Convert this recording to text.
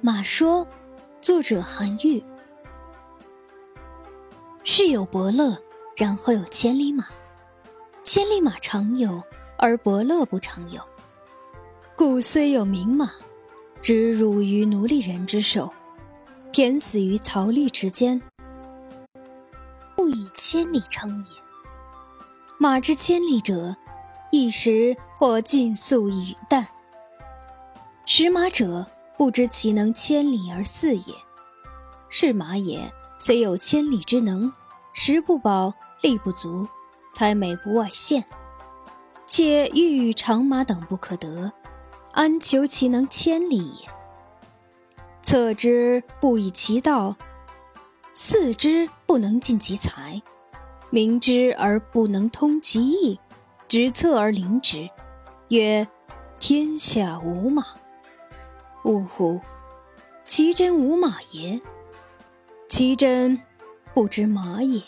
马说，作者韩愈。世有伯乐，然后有千里马。千里马常有，而伯乐不常有。故虽有名马，只辱于奴隶人之手，骈死于曹枥之间，不以千里称也。马之千里者，一时或尽粟以啖。食马者，不知其能千里而饲也。是马也，虽有千里之能，食不饱，力不足，才美不外现。且欲与长马等不可得，安求其能千里也？策之不以其道，饲之不能尽其才，明之而不能通其意，执策而临之，曰：天下无马。呜呼！其真无马也，其真不知马也。